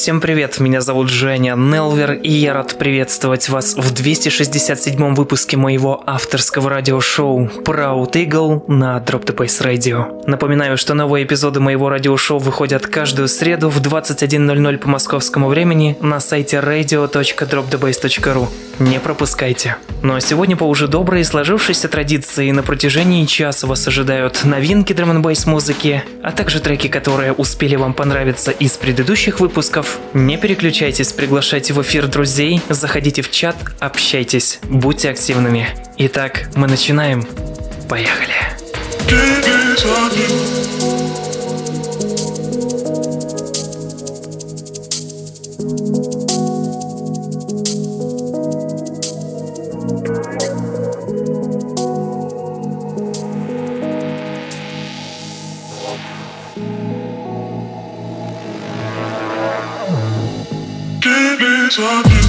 Всем привет, меня зовут Женя Нелвер, и я рад приветствовать вас в 267 выпуске моего авторского радиошоу Proud Eagle на Drop the Bass Radio. Напоминаю, что новые эпизоды моего радиошоу выходят каждую среду в 21.00 по московскому времени на сайте radio.dropthebase.ru. Не пропускайте. Ну а сегодня по уже доброй сложившейся традиции на протяжении часа вас ожидают новинки драм музыки, а также треки, которые успели вам понравиться из предыдущих выпусков, не переключайтесь, приглашайте в эфир друзей, заходите в чат, общайтесь, будьте активными. Итак, мы начинаем. Поехали. talking.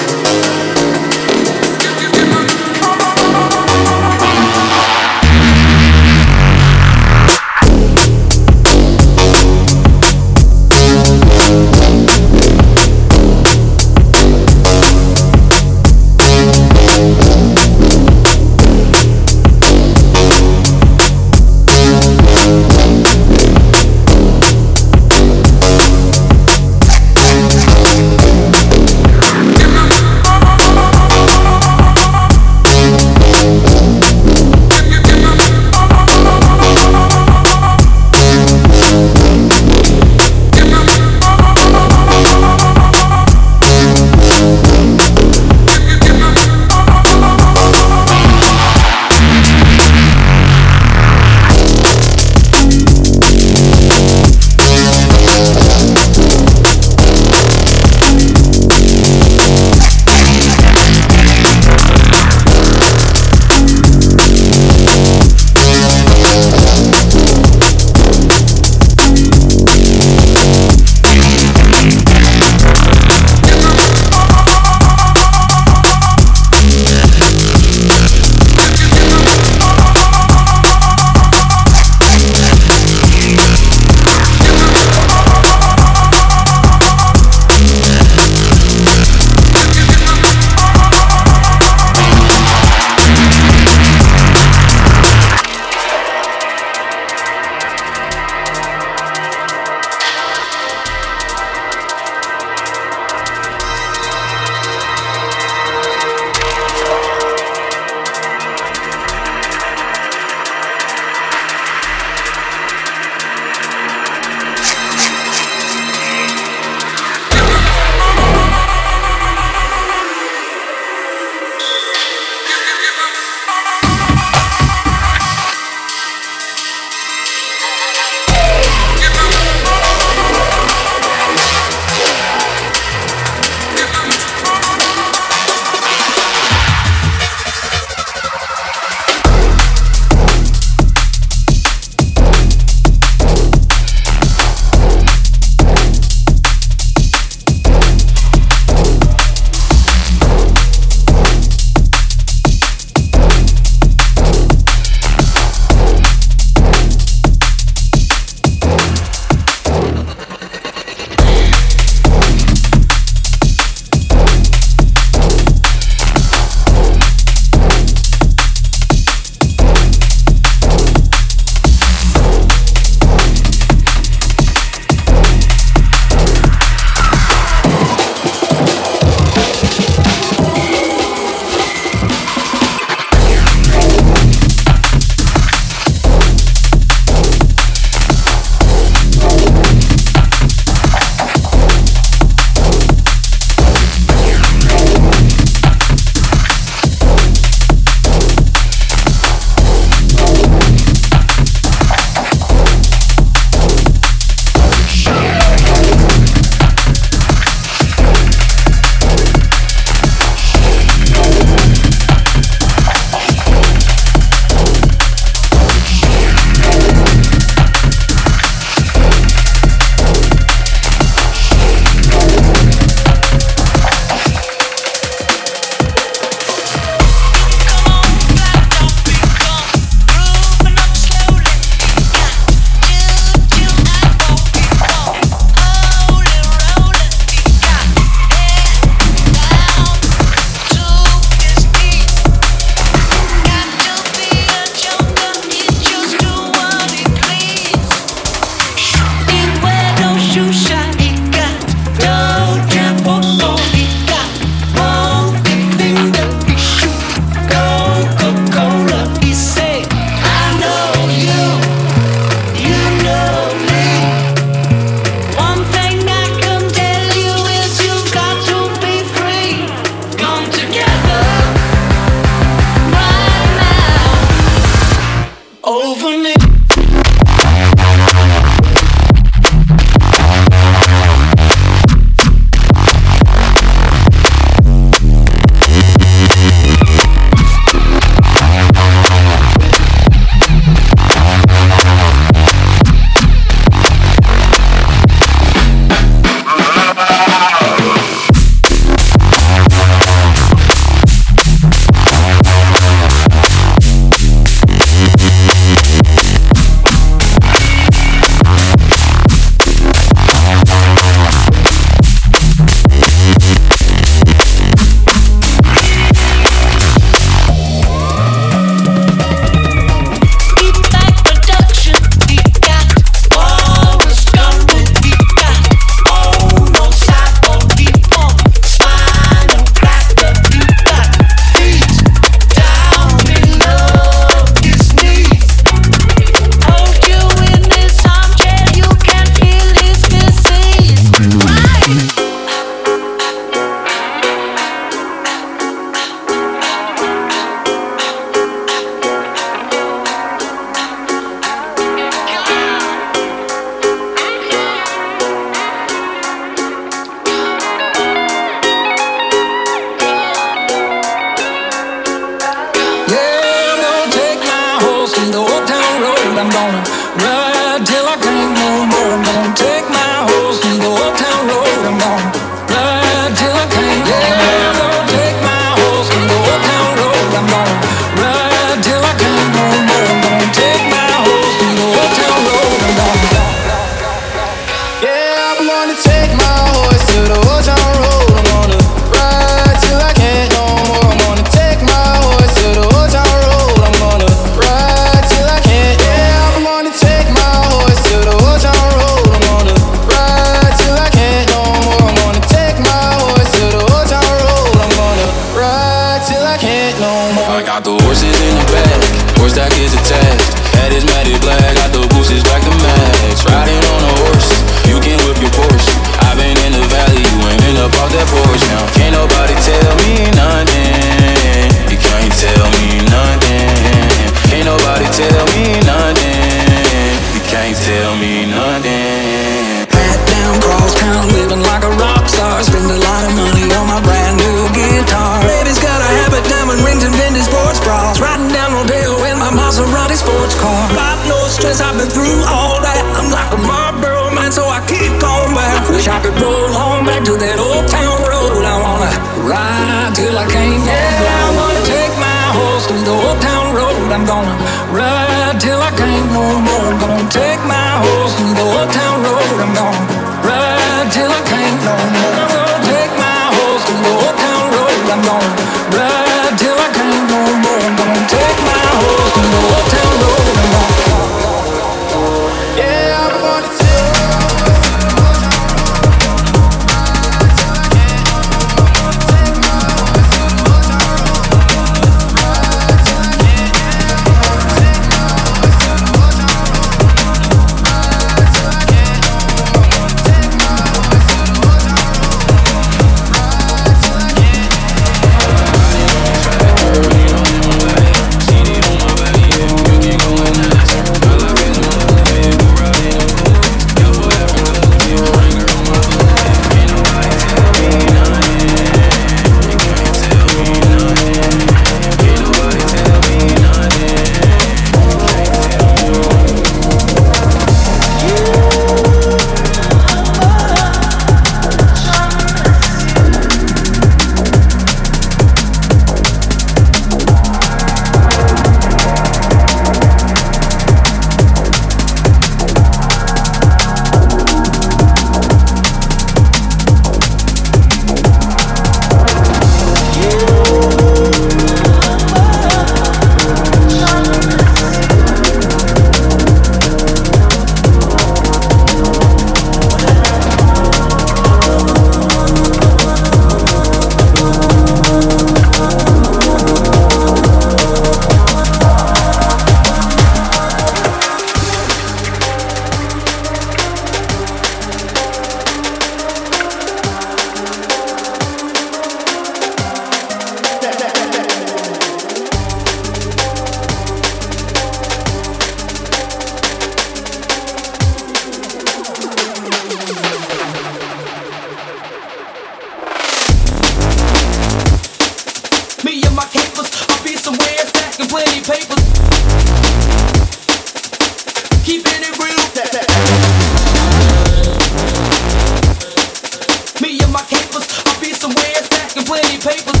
plenty papers.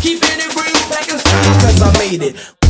Keeping it real, packing strings, cause I made it.